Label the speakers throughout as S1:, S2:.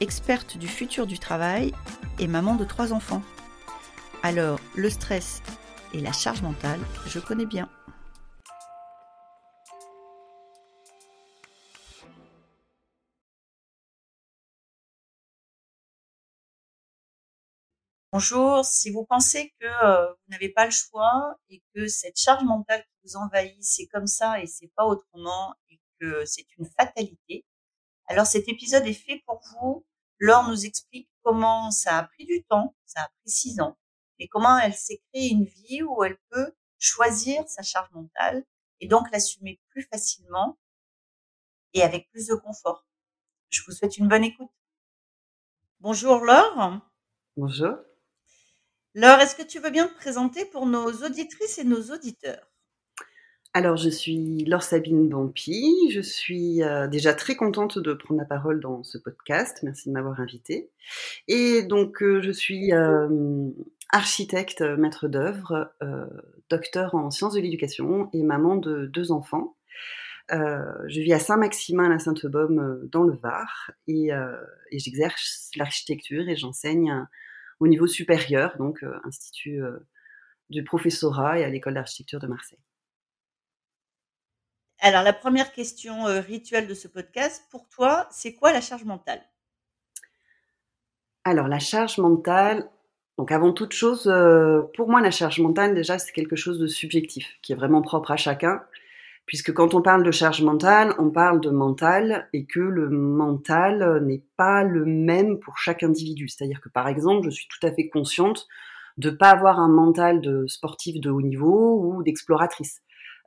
S1: experte du futur du travail et maman de trois enfants. Alors, le stress et la charge mentale, je connais bien. Bonjour, si vous pensez que euh, vous n'avez pas le choix et que cette charge mentale qui vous envahit, c'est comme ça et c'est pas autrement et que c'est une fatalité, alors cet épisode est fait pour vous. Laure nous explique comment ça a pris du temps, ça a pris six ans, et comment elle s'est créée une vie où elle peut choisir sa charge mentale et donc l'assumer plus facilement et avec plus de confort. Je vous souhaite une bonne écoute. Bonjour Laure.
S2: Bonjour.
S1: Laure, est-ce que tu veux bien te présenter pour nos auditrices et nos auditeurs?
S2: Alors, je suis Laure Sabine Bampi. Je suis euh, déjà très contente de prendre la parole dans ce podcast. Merci de m'avoir invitée. Et donc, euh, je suis euh, architecte, maître d'œuvre, docteur en sciences de l'éducation et maman de deux enfants. je vis à Saint-Maximin, la Sainte-Baume, dans le Var, et, j'exerce l'architecture et j'enseigne au niveau supérieur, donc Institut du professorat et à l'école d'architecture de Marseille.
S1: Alors, la première question euh, rituelle de ce podcast, pour toi, c'est quoi la charge mentale?
S2: Alors, la charge mentale, donc avant toute chose, pour moi, la charge mentale, déjà, c'est quelque chose de subjectif, qui est vraiment propre à chacun puisque quand on parle de charge mentale, on parle de mental et que le mental n'est pas le même pour chaque individu. C'est-à-dire que par exemple, je suis tout à fait consciente de pas avoir un mental de sportif de haut niveau ou d'exploratrice.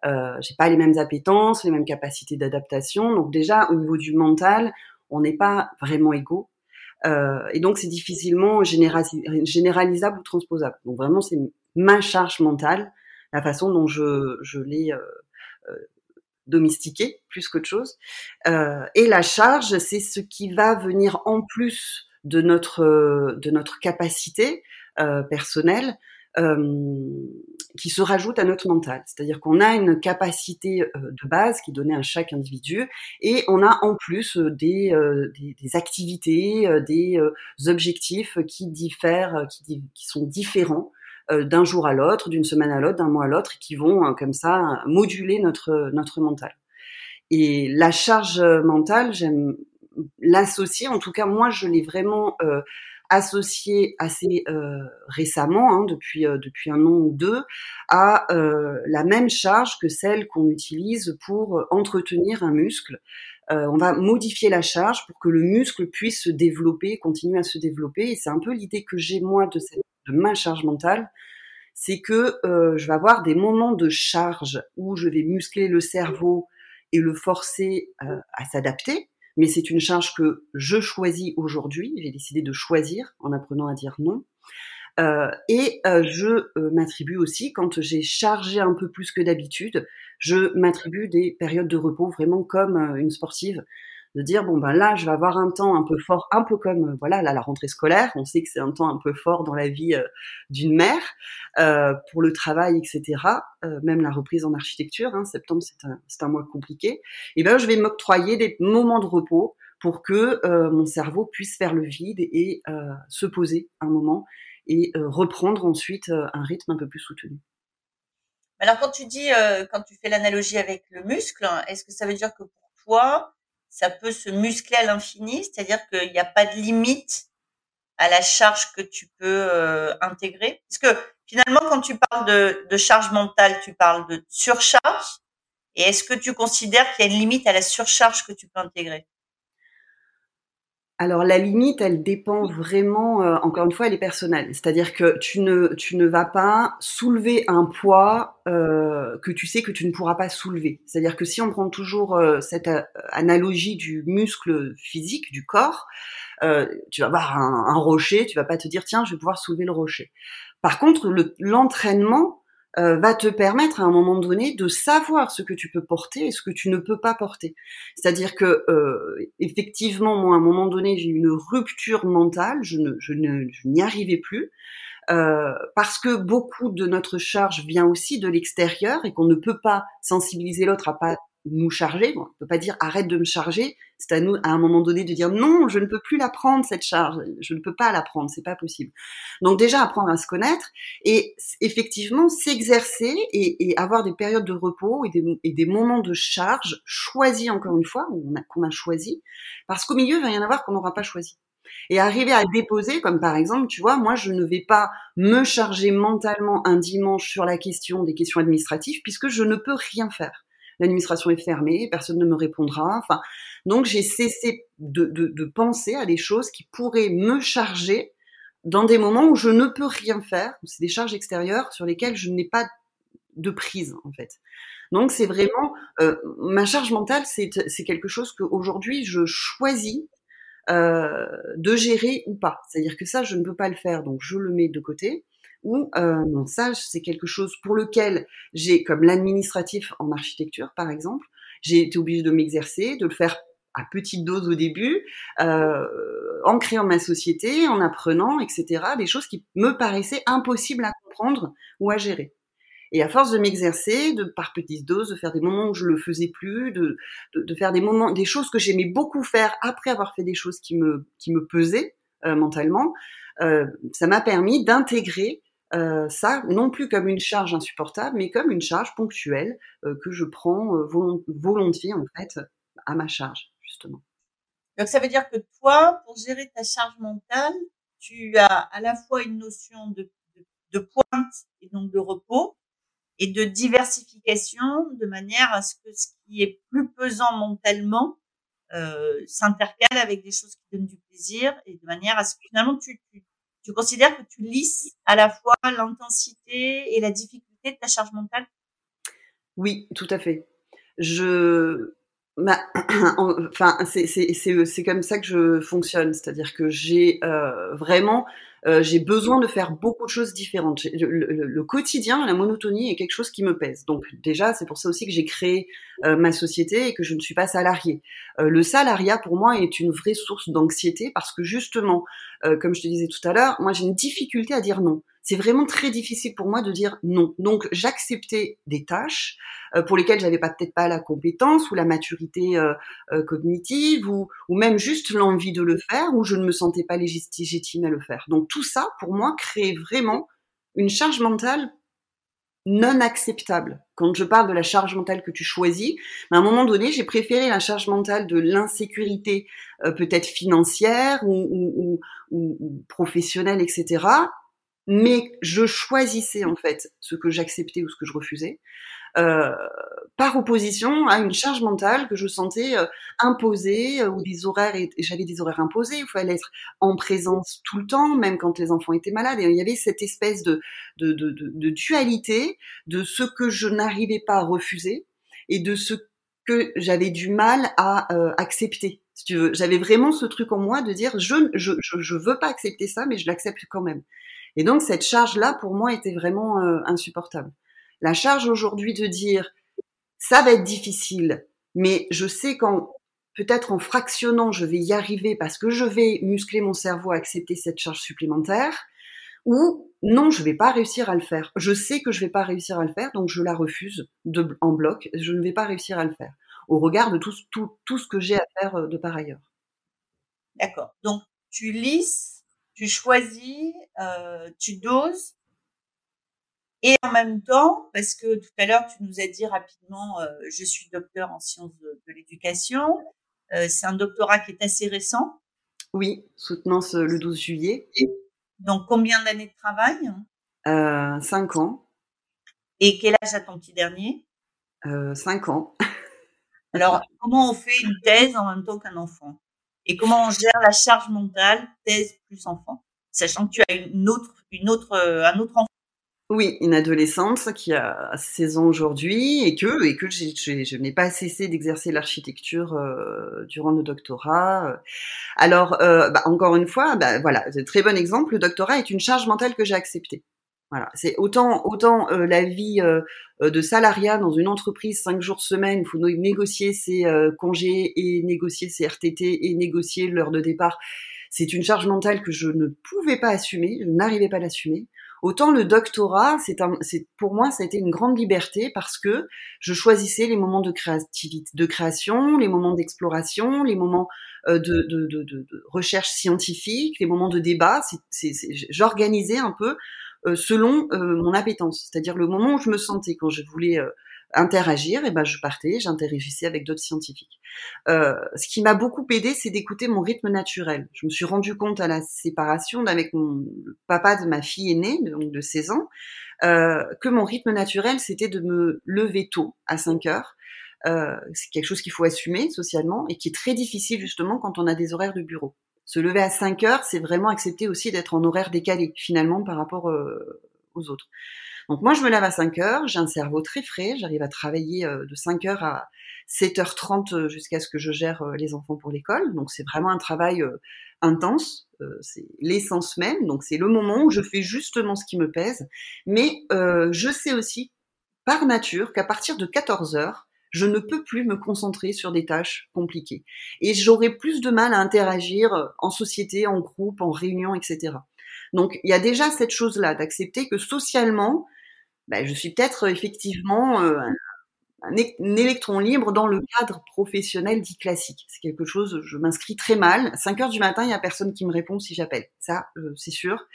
S2: Euh, j'ai pas les mêmes appétences, les mêmes capacités d'adaptation. Donc déjà au niveau du mental, on n'est pas vraiment égaux. Euh, et donc c'est difficilement généralisable ou transposable. Donc vraiment c'est ma charge mentale, la façon dont je, je l'ai euh, euh, domestiqué plus qu'autre chose. Euh, et la charge, c'est ce qui va venir en plus de notre de notre capacité euh, personnelle qui se rajoute à notre mental. C'est-à-dire qu'on a une capacité de base qui est donnée à chaque individu et on a en plus des, des, des, activités, des objectifs qui diffèrent, qui, qui sont différents euh, d'un jour à l'autre, d'une semaine à l'autre, d'un mois à l'autre, qui vont euh, comme ça moduler notre notre mental. Et la charge mentale, j'aime l'associer. En tout cas, moi, je l'ai vraiment euh, associé assez récemment, hein, depuis depuis un an ou deux, à la même charge que celle qu'on utilise pour entretenir un muscle. on va modifier la charge pour que le muscle puisse se développer, continuer à se développer. Et c'est un peu l'idée que j'ai moi de cette de ma charge mentale, c'est que euh, je vais avoir des moments de charge où je vais muscler le cerveau et le forcer euh, à s'adapter. Mais c'est une charge que je choisis aujourd'hui. J'ai décidé de choisir en apprenant à dire non. Euh, et je m'attribue aussi, quand j'ai chargé un peu plus que d'habitude, je m'attribue des périodes de repos vraiment comme une sportive de dire bon ben là je vais avoir un temps un peu fort, un peu comme euh, voilà là la rentrée scolaire, on sait que c'est un temps un peu fort dans la vie euh, d'une mère euh, pour le travail etc. Euh, même la reprise en architecture, hein, septembre c'est un c'est un mois compliqué. Et ben je vais m'octroyer des moments de repos pour que mon cerveau puisse faire le vide et se poser un moment et reprendre ensuite un rythme un peu plus soutenu.
S1: Alors quand tu dis, quand tu fais l'analogie avec le muscle, est-ce que ça veut dire que pour toi, ça peut se muscler à l'infini, c'est-à-dire qu'il n'y a pas de limite à la charge que tu peux euh, intégrer. Parce que finalement, quand tu parles de, de, charge mentale, tu parles de surcharge. Et est-ce que tu considères qu'il y a une limite à la surcharge que tu peux intégrer?
S2: Alors la limite, elle dépend vraiment, euh, encore une fois, elle est personnelle. C'est-à-dire que tu ne, tu ne vas pas soulever un poids euh, que tu sais que tu ne pourras pas soulever. C'est-à-dire que si on prend toujours euh, cette analogie du muscle physique, du corps, tu vas avoir un, un, rocher, tu vas pas te dire tiens, je vais pouvoir soulever le rocher. Par contre, l'entraînement, euh, va te permettre à un moment donné de savoir ce que tu peux porter et ce que tu ne peux pas porter. C'est-à-dire que euh, effectivement, moi, à un moment donné, j'ai eu une rupture mentale, je ne, je ne, je n'y arrivais plus. Euh, parce que beaucoup de notre charge vient aussi de l'extérieur et qu'on ne peut pas sensibiliser l'autre à pas nous charger. Bon, on peut pas dire arrête de me charger. C'est à nous, à un moment donné, de dire non, je ne peux plus la prendre cette charge. Je ne peux pas la prendre, c'est pas possible. Donc déjà apprendre à se connaître et effectivement s'exercer et, et, avoir des périodes de repos et des, et des moments de charge choisis encore une fois, qu'on a, a choisi, parce qu'au milieu il va y en avoir qu'on n'aura pas choisi. Et arriver à déposer, comme par exemple, tu vois, moi je ne vais pas me charger mentalement un dimanche sur la question des questions administratives puisque je ne peux rien faire l'administration est fermée, personne ne me répondra. Enfin, donc j'ai cessé de, penser à des choses qui pourraient me charger dans des moments où je ne peux rien faire. C'est des charges extérieures sur lesquelles je n'ai pas de prise en fait. Donc c'est vraiment euh, ma charge mentale, c'est quelque chose qu'aujourd'hui je choisis euh, de gérer ou pas. C'est-à-dire que ça, je ne peux pas le faire, donc je le mets de côté ou euh, c'est quelque chose pour lequel j'ai, comme l'administratif en architecture par exemple, j'ai été obligée de m'exercer, de le faire à petite dose au début, euh, en créant ma société, en apprenant, etc. Des choses qui me paraissaient impossibles à comprendre ou à gérer. Et à force de m'exercer, de par petites doses, de faire des moments où je le faisais plus, de, de, de faire des moments, des choses que j'aimais beaucoup faire après avoir fait des choses qui me qui me pesaient euh, mentalement, euh, ça m'a permis d'intégrer euh, ça non plus comme une charge insupportable, mais comme une charge ponctuelle euh, que je prends euh, volontiers en fait à ma charge justement.
S1: Donc ça veut dire que toi, pour gérer ta charge mentale, tu as à la fois une notion de, de, de pointe et donc de repos et de diversification de manière à ce que ce qui est plus pesant mentalement euh, s'intercale avec des choses qui donnent du plaisir et de manière à ce que finalement tu, tu, tu considères que tu lisses à la fois l'intensité et la difficulté de ta charge mentale?
S2: Oui, tout à fait. Je, enfin, c'est comme ça que je fonctionne, c'est-à-dire que j'ai euh, vraiment euh, j'ai besoin de faire beaucoup de choses différentes. Le, le, quotidien, la monotonie est quelque chose qui me pèse. Donc déjà, c'est pour ça aussi que j'ai créé euh, ma société et que je ne suis pas salariée. Euh, le salariat, pour moi, est une vraie source d'anxiété parce que justement, comme je te disais tout à l'heure, moi j'ai une difficulté à dire non c'est vraiment très difficile pour moi de dire non. Donc j'acceptais des tâches euh, pour lesquelles j'avais pas peut-être pas la compétence ou la maturité euh, euh, cognitive ou, ou même juste l'envie de le faire ou je ne me sentais pas légitime à le faire. Donc tout ça pour moi crée vraiment une charge mentale non acceptable. Quand je parle de la charge mentale que tu choisis, à un moment donné, j'ai préféré la charge mentale de l'insécurité, peut-être financière ou, ou, ou, ou, professionnelle, etc., mais je choisissais en fait ce que j'acceptais ou ce que je refusais, euh, par opposition à une charge mentale que je sentais euh, imposée euh, ou des horaires et, j'avais des horaires imposés. Il fallait être en présence tout le temps, même quand les enfants étaient malades. Et il y avait cette espèce de, de, de, de dualité de ce que je n'arrivais pas à refuser et de ce que j'avais du mal à euh, accepter. Si tu veux, j'avais vraiment ce truc en moi de dire je, je je je veux pas accepter ça, mais je l'accepte quand même. Et donc cette charge-là, pour moi, était vraiment euh, insupportable. La charge aujourd'hui de dire, ça va être difficile, mais je sais qu'en peut-être en fractionnant, je vais y arriver parce que je vais muscler mon cerveau à accepter cette charge supplémentaire, ou non, je vais pas réussir à le faire. Je sais que je vais pas réussir à le faire, donc je la refuse en bloc. Je ne vais pas réussir à le faire au regard de tout ce que j'ai à faire euh, de par ailleurs.
S1: D'accord. Donc tu lisses tu choisis, euh, tu doses. Et en même temps, parce que tout à l'heure, tu nous as dit rapidement, euh, je suis docteur en sciences de, l'éducation. Euh, c'est un doctorat qui est assez récent.
S2: Oui, soutenance le 12 juillet.
S1: Donc, combien d'années de travail?
S2: Cinq ans.
S1: Et quel âge a ton petit dernier?
S2: Cinq ans.
S1: Alors, comment on fait une thèse en même temps qu'un enfant? Et comment on gère la charge mentale, thèse plus enfant, sachant que tu as une autre, une autre, euh, un autre enfant?
S2: Oui, une adolescente qui a 16 ans aujourd'hui et que, et que je n'ai pas cessé d'exercer l'architecture euh, durant le doctorat. Alors, euh, bah, encore une fois, bah, voilà, très bon exemple. Le doctorat est une charge mentale que j'ai acceptée. Voilà, c'est autant autant euh, la vie de salariat dans une entreprise cinq jours semaine, il faut négocier ses congés et négocier ses RTT et négocier l'heure de départ. C'est une charge mentale que je ne pouvais pas assumer, je n'arrivais pas à l'assumer. Autant le doctorat, c'est un, c'est pour moi, ça a été une grande liberté parce que je choisissais les moments de créativité, de création, les moments d'exploration, les moments euh, de, de, de, de, recherche scientifique, les moments de débat. C'est, j'organisais un peu euh, selon euh, mon appétence, c'est-à-dire le moment où je me sentais quand je voulais interagir, et ben je partais, j'interagissais avec d'autres scientifiques. Euh, ce qui m'a beaucoup aidé, c'est d'écouter mon rythme naturel. Je me suis rendu compte à la séparation avec mon papa de ma fille aînée, donc de 16 ans, euh, que mon rythme naturel, c'était de me lever tôt, à 5 heures. Euh, c'est quelque chose qu'il faut assumer socialement et qui est très difficile justement quand on a des horaires de bureau. Se lever à 5 heures, c'est vraiment accepter aussi d'être en horaire décalé finalement par rapport euh, aux autres. Donc moi, je me lève à 5 heures, j'ai un cerveau très frais, j'arrive à travailler euh, de 5 heures à 7h30 euh, jusqu'à ce que je gère les enfants pour l'école. Donc c'est vraiment un travail intense, c'est l'essence même, donc c'est le moment où je fais justement ce qui me pèse. Mais je sais aussi, par nature, qu'à partir de 14 heures, je ne peux plus me concentrer sur des tâches compliquées. Et j'aurai plus de mal à interagir en société, en groupe, en réunion, etc. Donc il y a déjà cette chose-là, d'accepter que socialement, ben, je suis peut-être effectivement euh, un, électron libre dans le cadre professionnel dit classique. C'est quelque chose, je m'inscris très mal. 5 heures du matin, il y a personne qui me répond si j'appelle. Ça, euh, c'est sûr.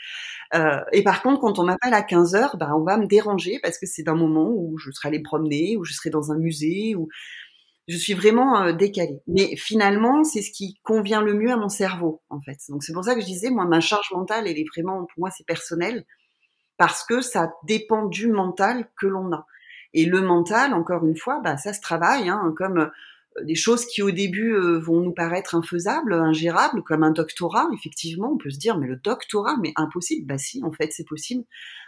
S2: Euh, et par contre, quand on m'appelle à 15 heures, ben, on va me déranger parce que c'est un moment où je serai allée promener, où je serai dans un musée, où je suis vraiment euh, décalée. Mais finalement, c'est ce qui convient le mieux à mon cerveau, en fait. Donc c'est pour ça que je disais, moi, ma charge mentale, elle est vraiment, pour moi, c'est personnel, parce que ça dépend du mental que l'on a. Et le mental, encore une fois, bah, ça se travaille, hein, comme euh, des choses qui au début euh, vont nous paraître infaisables, ingérables, comme un doctorat. Effectivement, on peut se dire, mais le doctorat, mais impossible. Bah si, en fait, c'est possible.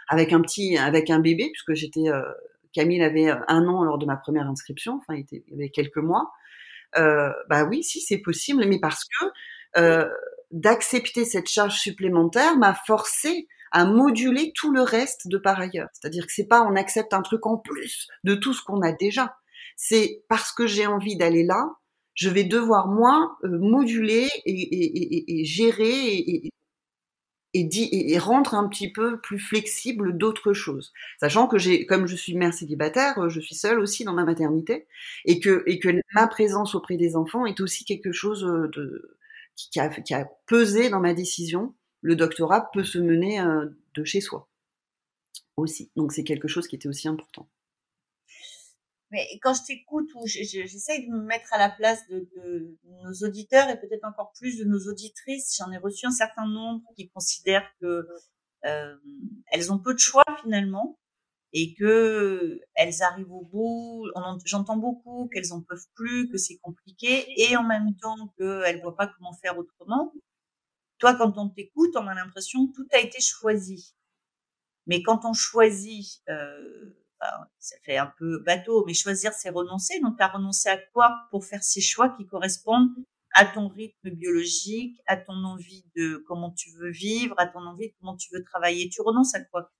S2: Avec un petit, avec un bébé, puisque j'étais Camille avait euh, un an lors de ma première inscription, enfin il, était, avait quelques mois. Euh, bah oui, si c'est possible, mais parce que euh, d'accepter cette charge supplémentaire m'a forcé à moduler tout le reste de par ailleurs. C'est-à-dire que c'est pas on accepte un truc en plus de tout ce qu'on a déjà. C'est parce que j'ai envie d'aller là, je vais devoir moi euh, moduler et, gérer et, rendre un petit peu plus flexible d'autres choses. Sachant que j'ai, comme je suis mère célibataire, euh, je suis seule aussi dans ma maternité et que, ma présence auprès des enfants est aussi quelque chose euh, de, qui a pesé dans ma décision. Le doctorat peut se mener euh, de chez soi aussi. Donc c'est quelque chose qui était aussi important.
S1: Mais quand je t'écoute ou j'essaye de me mettre à la place de, nos auditeurs et peut-être encore plus de nos auditrices, j'en ai reçu un certain nombre qui considèrent que euh, elles ont peu de choix finalement et que elles arrivent au bout. J'entends beaucoup qu'elles en peuvent plus, que c'est compliqué et en même temps qu'elles voient pas comment faire autrement. Toi, quand on t'écoute, on a l'impression que tout a été choisi. Mais quand on choisit euh, ça fait un peu bateau, mais choisir, c'est renoncer. Donc, tu as renoncé à quoi pour faire ces choix qui correspondent à ton rythme biologique, à ton envie de comment tu veux vivre, à ton envie de comment tu veux travailler? Tu renonces à quoi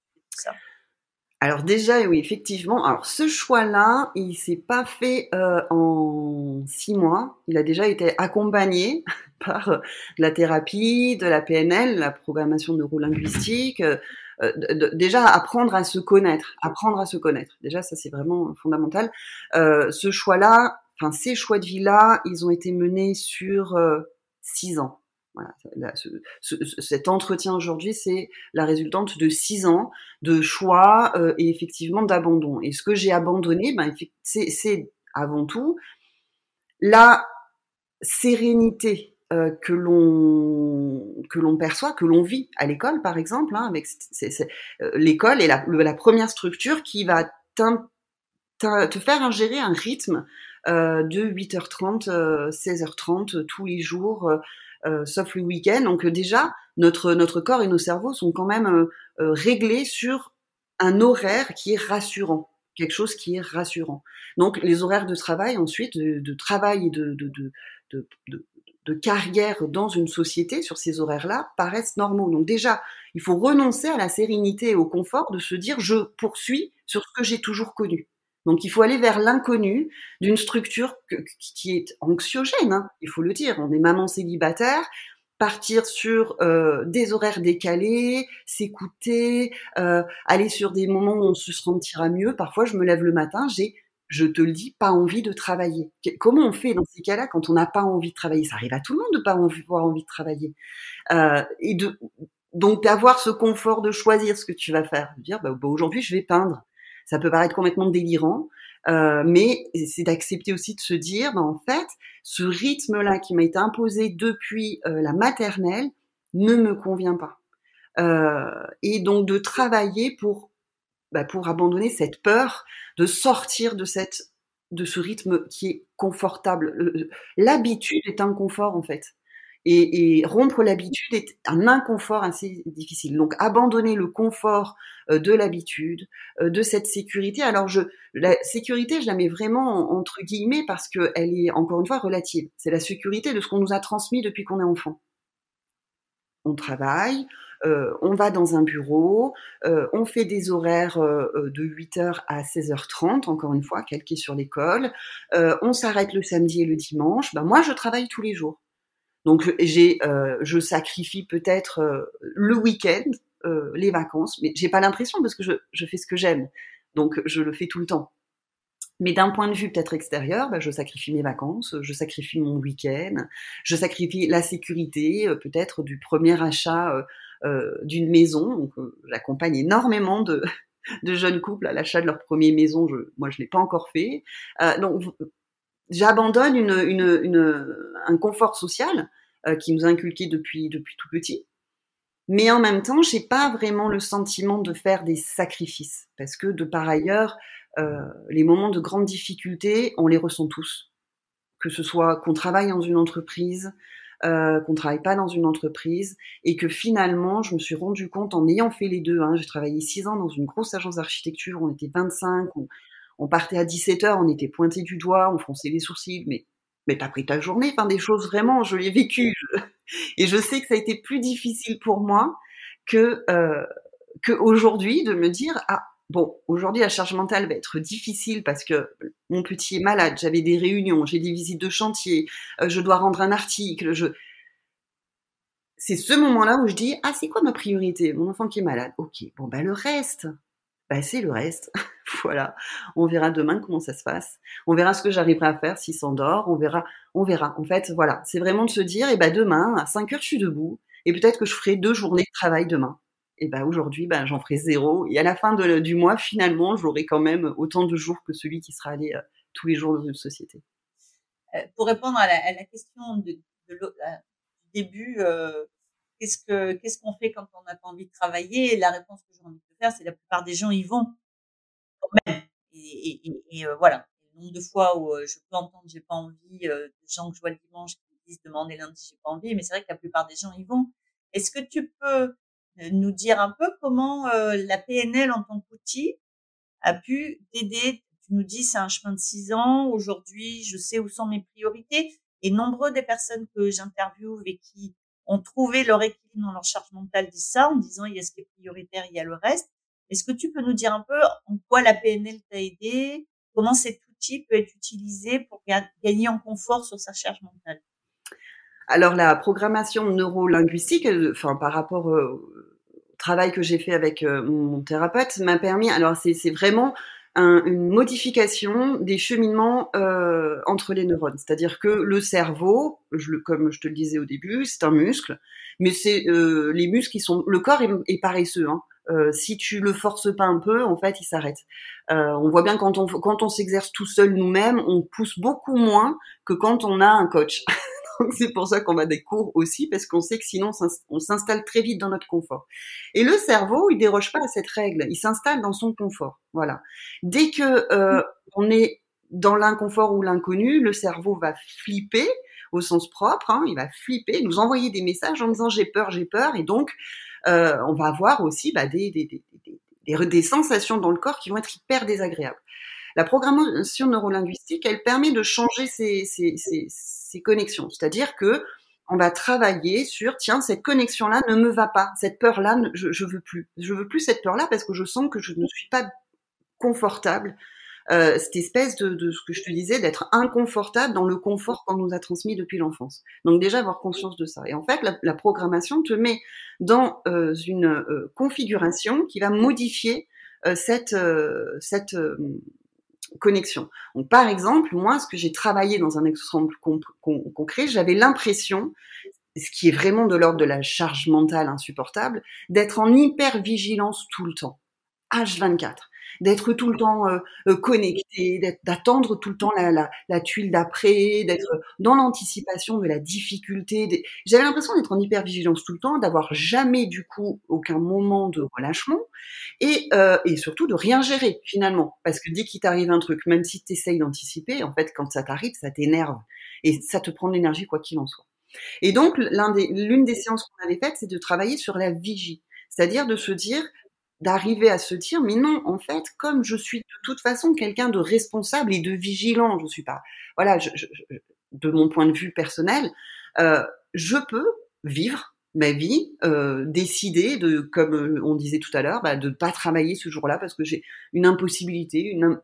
S2: alors déjà, oui, effectivement. Alors ce choix-là, il s'est pas fait euh, en six mois. Il a déjà été accompagné par euh, la thérapie, de la PNL, la programmation neurolinguistique, euh, euh, déjà apprendre à se connaître, apprendre à se connaître. Déjà, ça c'est vraiment fondamental. Euh, ce choix-là, enfin ces choix de vie-là, ils ont été menés sur six ans. Voilà, ce, cet entretien aujourd'hui, c'est la résultante de six ans de choix euh, et effectivement d'abandon. Et ce que j'ai abandonné, ben, c'est avant tout la sérénité euh, que l'on que l'on perçoit, que l'on vit à l'école, par exemple. Hein, euh, l'école est la, la, première structure qui va te faire ingérer un rythme de 8h30, 16h30 tous les jours, sauf le week-end. Donc déjà, notre notre corps et nos cerveaux sont quand même réglés sur un horaire qui est rassurant quelque chose qui est rassurant. Donc les horaires de travail ensuite, de, travail et de, de, de, de, carrière dans une société sur ces horaires-là paraissent normaux. Donc déjà, il faut renoncer à la sérénité et au confort de se dire je poursuis sur ce que j'ai toujours connu. Donc il faut aller vers l'inconnu d'une structure qui est anxiogène, hein, il faut le dire. On est maman célibataire, partir sur euh, des horaires décalés, s'écouter, euh, aller sur des moments où on se sentira mieux. Parfois, je me lève le matin, j'ai, je te le dis, pas envie de travailler. Comment on fait dans ces cas-là quand on n'a pas envie de travailler? Ça arrive à tout le monde de pas avoir envie de travailler. Euh, et de, donc d'avoir ce confort de choisir ce que tu vas faire, de dire bah, bah, aujourd'hui je vais peindre. Ça peut paraître complètement délirant, euh, mais c'est d'accepter aussi de se dire, bah, en fait, ce rythme-là qui m'a été imposé depuis euh, la maternelle ne me convient pas. Euh, et donc de travailler pour bah, pour abandonner cette peur, de sortir de cette de ce rythme qui est confortable. L'habitude est un confort en fait. Et, rompre l'habitude est un inconfort assez difficile. Donc abandonner le confort euh, de l'habitude, euh, de cette sécurité. Alors je, la sécurité, je la mets vraiment entre guillemets parce qu'elle est encore une fois relative. C'est la sécurité de ce qu'on nous a transmis depuis qu'on est enfant. On travaille, euh, on va dans un bureau, on fait des horaires de 8h à 16h30, encore une fois, calqués sur l'école, on s'arrête le samedi et le dimanche. Ben, moi, je travaille tous les jours. Donc j'ai, euh, je sacrifie peut-être euh, le week-end, euh, les vacances, mais j'ai pas l'impression parce que je, je fais ce que j'aime, donc je le fais tout le temps. Mais d'un point de vue peut-être extérieur, bah, je sacrifie mes vacances, je sacrifie mon week-end, je sacrifie la sécurité peut-être du premier achat d'une maison. Donc j'accompagne énormément de, de jeunes couples à l'achat de leur première maison. Je, moi, je l'ai pas encore fait. donc j'abandonne une, une, une, un confort social euh, qui nous a inculqué depuis, depuis tout petit. Mais en même temps, j'ai pas vraiment le sentiment de faire des sacrifices parce que de par ailleurs, euh, les moments de grande difficulté, on les ressent tous. Que ce soit qu'on travaille dans une entreprise, euh, qu'on travaille pas dans une entreprise, et que finalement, je me suis rendu compte en ayant fait les deux. Hein, j'ai travaillé six ans dans une grosse agence d'architecture, on était 25, on, on partait à 17h, on était pointé du doigt, on fronçait les sourcils, mais mais t'as pris ta journée, enfin des choses vraiment, je l'ai vécu. Et je sais que ça a été plus difficile pour moi que euh, que aujourd'hui de me dire ah bon aujourd'hui la charge mentale va être difficile parce que mon petit est malade, j'avais des réunions, j'ai des visites de chantier, euh, je dois rendre un article, je c'est ce moment-là où je dis ah c'est quoi ma priorité? Mon enfant qui est malade, ok bon bah le reste bah, c'est le reste. voilà. On verra demain comment ça se passe. On verra ce que j'arriverai à faire s'il s'endort. On verra. On verra. En fait, voilà. C'est vraiment de se dire, eh ben, demain, à 5 heures, je suis debout. Et peut-être que je ferai deux journées de travail demain. Et ben, aujourd'hui, ben, j'en ferai zéro. Et à la fin du mois, finalement, j'aurai quand même autant de jours que celui qui sera allé euh, tous les jours dans une société.
S1: Euh, pour répondre à la, question de, euh, du début, qu'est-ce que qu'est-ce qu'on fait quand on n'a pas envie de travailler? La réponse que j'ai envie de faire, c'est la plupart des gens y vont Et, euh, voilà. Le nombre de fois où euh, je peux entendre j'ai pas envie, euh, de gens que je vois le dimanche qui me disent demander lundi j'ai pas envie, mais c'est vrai que la plupart des gens y vont. Est-ce que tu peux nous dire un peu comment la PNL en tant qu'outil a pu t'aider? Tu nous dis c'est un chemin de six ans. Aujourd'hui, je sais où sont mes priorités. Et nombreux des personnes que j'interviewe et qui ont trouvé leur équilibre dans leur charge mentale disent ça en disant il y a ce qui est prioritaire, il y a le reste. Est-ce que tu peux nous dire un peu en quoi la PNL t'a aidé, comment cet outil peut être utilisé pour gagner en confort sur sa charge mentale?
S2: Alors la programmation neurolinguistique, enfin par rapport au travail que j'ai fait avec euh, mon thérapeute, m'a permis. Alors c'est vraiment une modification des cheminements euh, entre les neurones. C'est-à-dire que le cerveau, comme je te le disais au début, c'est un muscle, mais c'est euh, les muscles qui sont. Le corps est, paresseux. Hein. Euh, si tu le forces pas un peu, en fait, il s'arrête. Euh, on voit bien quand on quand on s'exerce tout seul nous-mêmes, on pousse beaucoup moins que quand on a un coach. C'est pour ça qu'on va des cours aussi, parce qu'on sait que sinon on s'installe très vite dans notre confort. Et le cerveau, il déroge pas à cette règle, il s'installe dans son confort. Voilà. Dès que euh, on est dans l'inconfort ou l'inconnu, le cerveau va flipper au sens propre, hein, il va flipper, nous envoyer des messages en disant j'ai peur, j'ai peur, et donc euh, on va avoir aussi bah, des, sensations dans le corps qui vont être hyper désagréables. La programmation neurolinguistique, elle permet de changer ces connexions, c'est-à-dire que on va travailler sur tiens cette connexion là ne me va pas cette peur là je, je veux plus je veux plus cette peur là parce que je sens que je ne suis pas confortable euh, cette espèce de, de, ce que je te disais, d'être inconfortable dans le confort qu'on nous a transmis depuis l'enfance. Donc déjà avoir conscience de ça. Et en fait, la, la programmation te met dans euh, une euh, configuration qui va modifier euh, cette, euh, cette connexion. Donc par exemple, moi, ce que j'ai travaillé dans un exemple concret, j'avais l'impression ce qui est vraiment de l'ordre de la charge mentale insupportable, d'être en hyper vigilance tout le temps, H24 d'être tout le temps euh, connecté, d'attendre tout le temps la, tuile d'après, d'être dans l'anticipation de la difficulté. J'avais l'impression d'être en hypervigilance tout le temps, d'avoir jamais du coup aucun moment de relâchement et, euh, surtout de rien gérer finalement. Parce que dès qu'il t'arrive un truc, même si tu essayes d'anticiper, en fait quand ça t'arrive, ça t'énerve et ça te prend de l'énergie quoi qu'il en soit. Et donc l'une des, des séances qu'on avait faites, c'est de travailler sur la vigie. C'est-à-dire de se dire, d'arriver à se dire mais non en fait comme je suis de toute façon quelqu'un de responsable et de vigilant je suis pas voilà je, je, de mon point de vue personnel euh, je peux vivre ma vie euh, décider de comme euh, on disait tout à l'heure bah, de pas travailler ce jour-là parce que j'ai une impossibilité une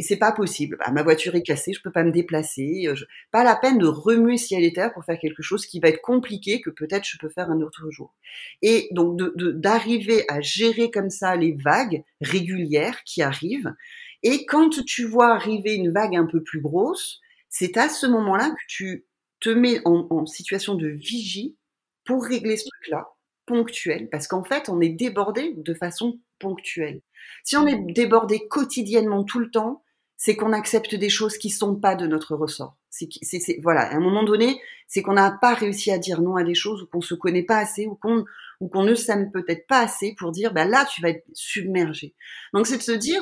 S2: c'est pas possible. Bah, ma voiture est cassée, je peux pas me déplacer. Euh, pas la peine de remuer ciel et terre pour faire quelque chose qui va être compliqué que peut-être je peux faire un autre jour. Et donc d'arriver à gérer comme ça les vagues régulières qui arrivent. Et quand tu vois arriver une vague un peu plus grosse, c'est à ce moment-là que tu te mets en, en situation de vigie pour régler ce truc-là, ponctuel, parce qu'en fait, on est débordé de façon ponctuelle. Si on est débordé quotidiennement tout le temps, c'est qu'on accepte des choses qui sont pas de notre ressort. C'est, voilà, à un moment donné, c'est qu'on n'a pas réussi à dire non à des choses ou qu'on se connaît pas assez ou qu'on ou qu'on ne s'aime peut-être pas assez pour dire bah là tu vas être submergé. Donc c'est de se dire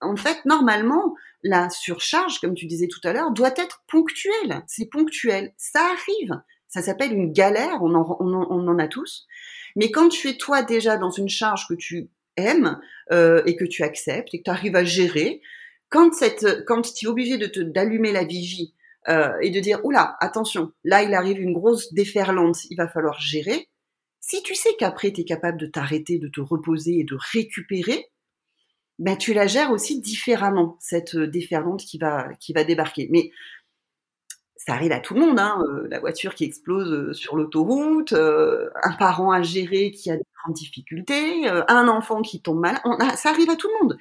S2: en fait normalement la surcharge comme tu disais tout à l'heure doit être ponctuelle. C'est ponctuel, ça arrive. Ça s'appelle une galère, on en a tous. Mais quand tu es toi déjà dans une charge que tu aimes euh, et que tu acceptes et que tu arrives à gérer, quand quand tu es obligé de d'allumer la vigie euh, et de dire oula attention, là il arrive une grosse déferlante, il va falloir gérer. Si tu sais qu'après tu es capable de t'arrêter, de te reposer et de récupérer, ben tu la gères aussi différemment cette déferlante qui va qui va débarquer. Mais ça arrive à tout le monde, hein, euh, la voiture qui explose euh, sur l'autoroute, euh, un parent à gérer qui a grandes difficultés, un enfant qui tombe mal, ça arrive à tout le monde.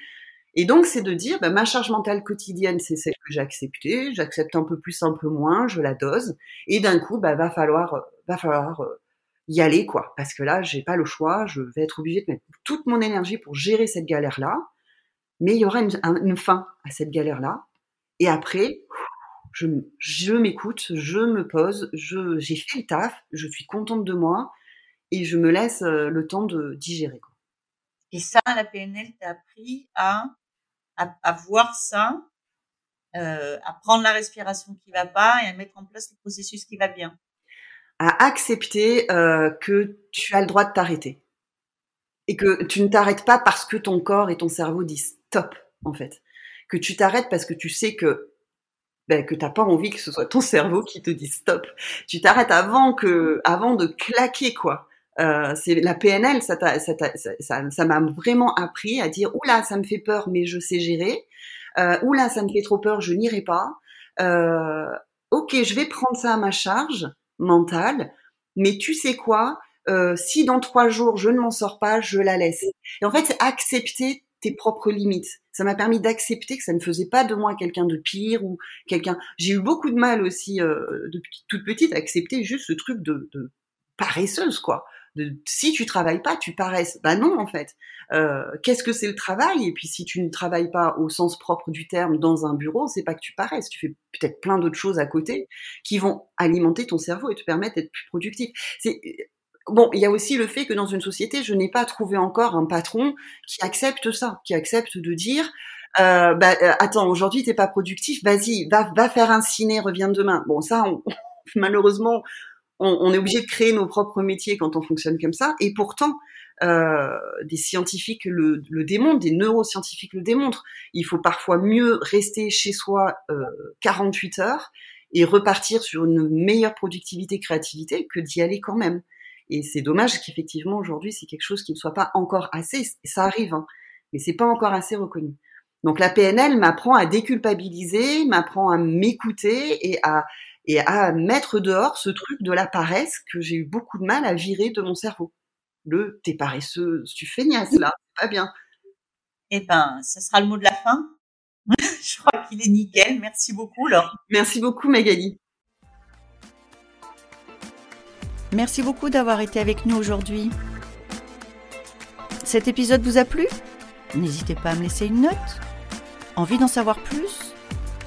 S2: Et donc c'est de dire, bah, ma charge mentale quotidienne, c'est celle que j'ai acceptée, j'accepte un peu plus, un peu moins, je la dose, et d'un coup, bah, va falloir, va falloir y aller quoi, parce que là, j'ai pas le choix, je vais être obligée de mettre toute mon énergie pour gérer cette galère là, mais il y aura une, fin à cette galère là, et après, je, m'écoute, je me pose, j'ai fait le taf, je suis contente de moi et je me laisse euh, le temps de digérer. Quoi.
S1: Et ça, la PNL t'a appris à, à, à, voir ça, euh, à prendre la respiration qui va pas et à mettre en place le processus qui va bien.
S2: À accepter euh, que tu as le droit de t'arrêter et que tu ne t'arrêtes pas parce que ton corps et ton cerveau disent stop en fait. Que tu t'arrêtes parce que tu sais que ben, que t'as pas envie que ce soit ton cerveau qui te dise stop. Tu t'arrêtes avant que, avant de claquer quoi. Euh, c'est la PNL, ça m'a ça, ça, ça, vraiment appris à dire oula ça me fait peur mais je sais gérer. Euh, oula ça me fait trop peur je n'irai pas. Euh, ok je vais prendre ça à ma charge mentale, mais tu sais quoi euh, Si dans trois jours je ne m'en sors pas, je la laisse. Et en fait c'est accepter tes propres limites. Ça m'a permis d'accepter que ça ne faisait pas de moi quelqu'un de pire ou quelqu'un. J'ai eu beaucoup de mal aussi euh, depuis toute petite à accepter juste ce truc de, de paresseuse quoi. Si tu travailles pas, tu paresses. Bah non en fait. Euh, Qu'est-ce que c'est le travail? Et puis si tu ne travailles pas au sens propre du terme dans un bureau, c'est pas que tu paresses. Tu fais peut-être plein d'autres choses à côté qui vont alimenter ton cerveau et te permettre d'être plus productif. C'est Bon, il y a aussi le fait que dans une société, je n'ai pas trouvé encore un patron qui accepte ça, qui accepte de dire Euh, bah, euh, attends, aujourd'hui t'es pas productif, vas-y, va, va faire un ciné, reviens demain. Bon, ça, malheureusement, on, on, est obligé de créer nos propres métiers quand on fonctionne comme ça. Et pourtant, euh, des scientifiques le, le, démontrent, des neuroscientifiques le démontrent. Il faut parfois mieux rester chez soi euh, 48 heures et repartir sur une meilleure productivité, créativité que d'y aller quand même. Et c'est dommage qu'effectivement aujourd'hui c'est quelque chose qui ne soit pas encore assez. Ça arrive, hein, mais c'est pas encore assez reconnu. Donc la PNL m'apprend à déculpabiliser, m'apprend à m'écouter et à et à mettre dehors ce truc de la paresse que j'ai eu beaucoup de mal à virer de mon cerveau. Le t'es paresseux, tu feignasse là, pas bien.
S1: Eh ben, ça sera le mot de la fin. Je crois qu'il est nickel. Merci beaucoup, Laure.
S2: Merci beaucoup, Magali.
S1: Merci beaucoup d'avoir été avec nous aujourd'hui. Cet épisode vous a plu? N'hésitez pas à me laisser une note. Envie d'en savoir plus?